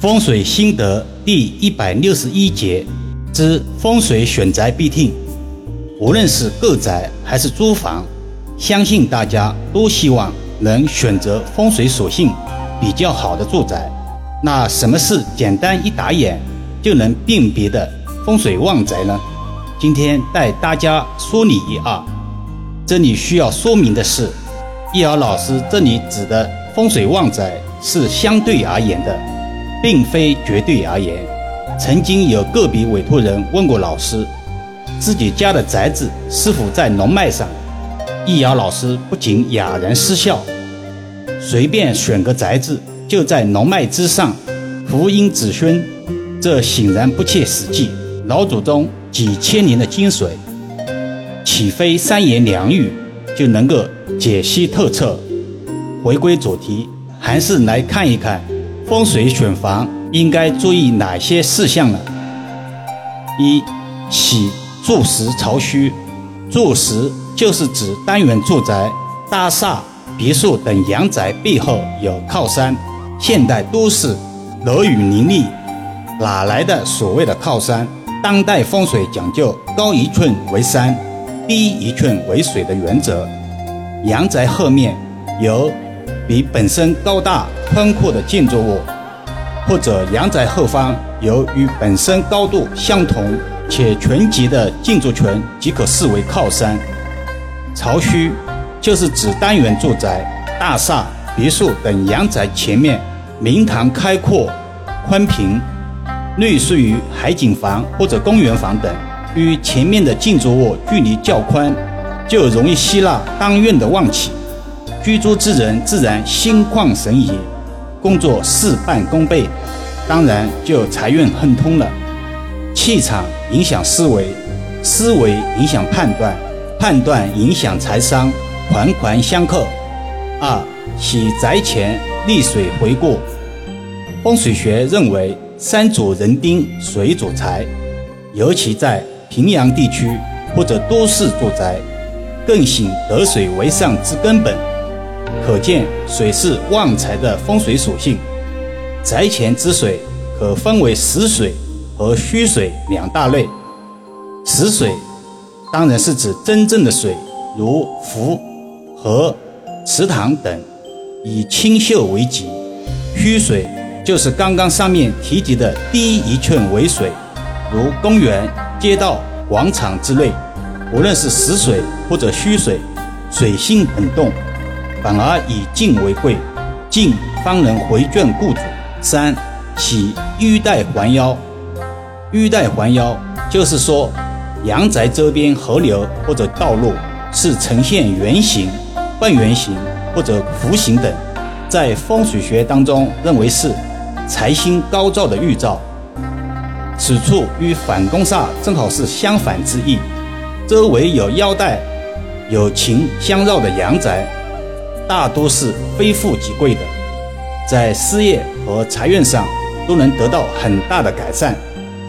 风水心得第一百六十一节之风水选宅必听。无论是购宅还是租房，相信大家都希望能选择风水属性比较好的住宅。那什么是简单一打眼就能辨别的风水旺宅呢？今天带大家梳理一二。这里需要说明的是，易遥老师这里指的风水旺宅是相对而言的。并非绝对而言，曾经有个别委托人问过老师，自己家的宅子是否在龙脉上？易遥老师不仅哑然失笑，随便选个宅子就在龙脉之上，福荫子孙，这显然不切实际。老祖宗几千年的精髓，岂非三言两语就能够解析透彻？回归主题，还是来看一看。风水选房应该注意哪些事项呢？一、喜住实朝虚。住实就是指单元住宅、大厦、别墅等阳宅背后有靠山。现代都市楼宇林立，哪来的所谓的靠山？当代风水讲究高一寸为山，低一寸为水的原则。阳宅后面有比本身高大。宽阔的建筑物，或者阳宅后方有与本身高度相同且全集的建筑群，即可视为靠山。朝虚就是指单元住宅、大厦、别墅等阳宅前面明堂开阔、宽平，类似于海景房或者公园房等，与前面的建筑物距离较宽，就容易吸纳当院的旺气，居住之人自然心旷神怡。工作事半功倍，当然就财运亨通了。气场影响思维，思维影响判断，判断影响财商，环环相扣。二喜宅前利水回顾。风水学认为，山主人丁，水主财，尤其在平阳地区或者都市住宅，更显得水为上之根本。可见，水是旺财的风水属性。宅前之水可分为实水和虚水两大类。实水当然是指真正的水，如湖、河、池塘等，以清秀为吉；虚水就是刚刚上面提及的低一寸为水，如公园、街道、广场之类。无论是实水或者虚水，水性很动。反而以静为贵，静方能回眷故主。三喜玉带环腰，玉带环腰就是说，阳宅周边河流或者道路是呈现圆形、半圆形或者弧形等，在风水学当中认为是财星高照的预兆。此处与反宫煞正好是相反之意，周围有腰带、有情相绕的阳宅。大多是非富即贵的，在事业和财运上都能得到很大的改善，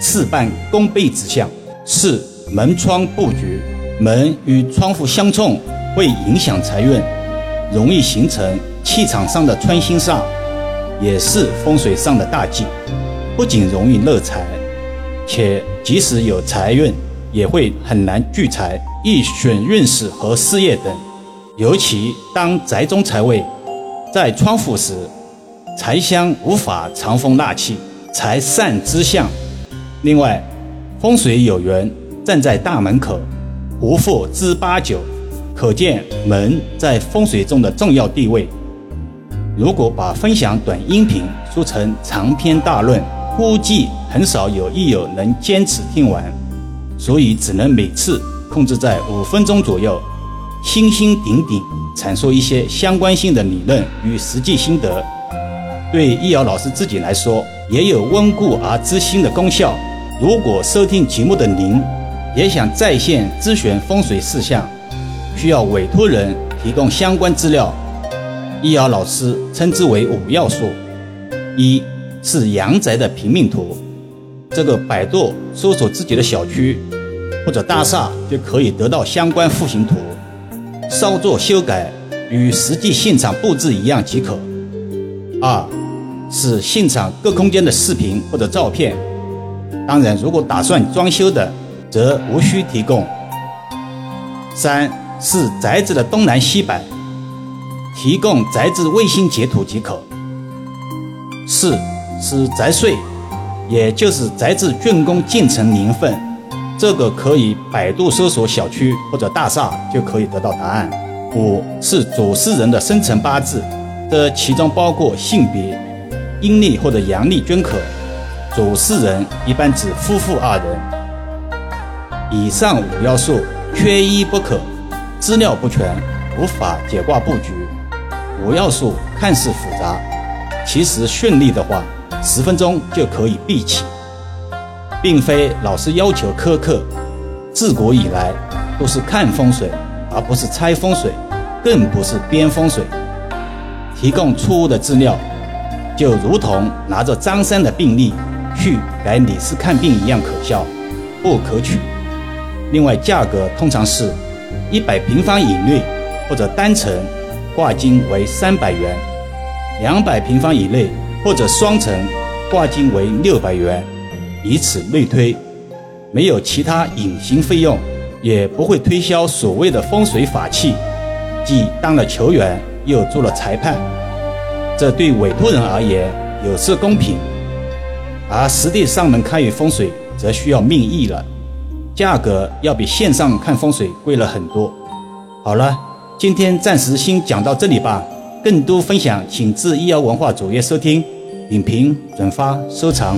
事半功倍之象。四门窗布局，门与窗户相冲会影响财运，容易形成气场上的穿心煞，也是风水上的大忌。不仅容易漏财，且即使有财运，也会很难聚财，易损运势和事业等。尤其当宅中财位在窗户时，财箱无法藏风纳气，财散之象。另外，风水有缘站在大门口，不富之八九，可见门在风水中的重要地位。如果把分享短音频说成长篇大论，估计很少有益友能坚持听完，所以只能每次控制在五分钟左右。星星顶顶阐述一些相关性的理论与实际心得，对易遥老师自己来说也有温故而知新的功效。如果收听节目的您也想在线咨询风水事项，需要委托人提供相关资料，易遥老师称之为五要素：一是阳宅的平面图，这个百度搜索自己的小区或者大厦就可以得到相关户型图。稍作修改，与实际现场布置一样即可。二，是现场各空间的视频或者照片。当然，如果打算装修的，则无需提供。三是宅子的东南西北，提供宅子卫星截图即可。四是宅税，也就是宅子竣工建成年份，这个可以百度搜索小区或者大厦就可以得到答案。五是主事人的生辰八字，这其中包括性别，阴历或者阳历均可。主事人一般指夫妇二人。以上五要素缺一不可，资料不全无法解卦布局。五要素看似复杂，其实顺利的话，十分钟就可以闭起，并非老师要求苛刻。自古以来都是看风水，而不是猜风水，更不是编风水。提供错误的资料，就如同拿着张三的病历。去给李四看病一样可笑，不可取。另外，价格通常是一百平方以内或者单层挂金为三百元，两百平方以内或者双层挂金为六百元，以此类推。没有其他隐形费用，也不会推销所谓的风水法器，既当了球员又做了裁判。这对委托人而言有失公平。而实地上门看与风水则需要命意了，价格要比线上看风水贵了很多。好了，今天暂时先讲到这里吧。更多分享请至医药文化主页收听、点评、转发、收藏。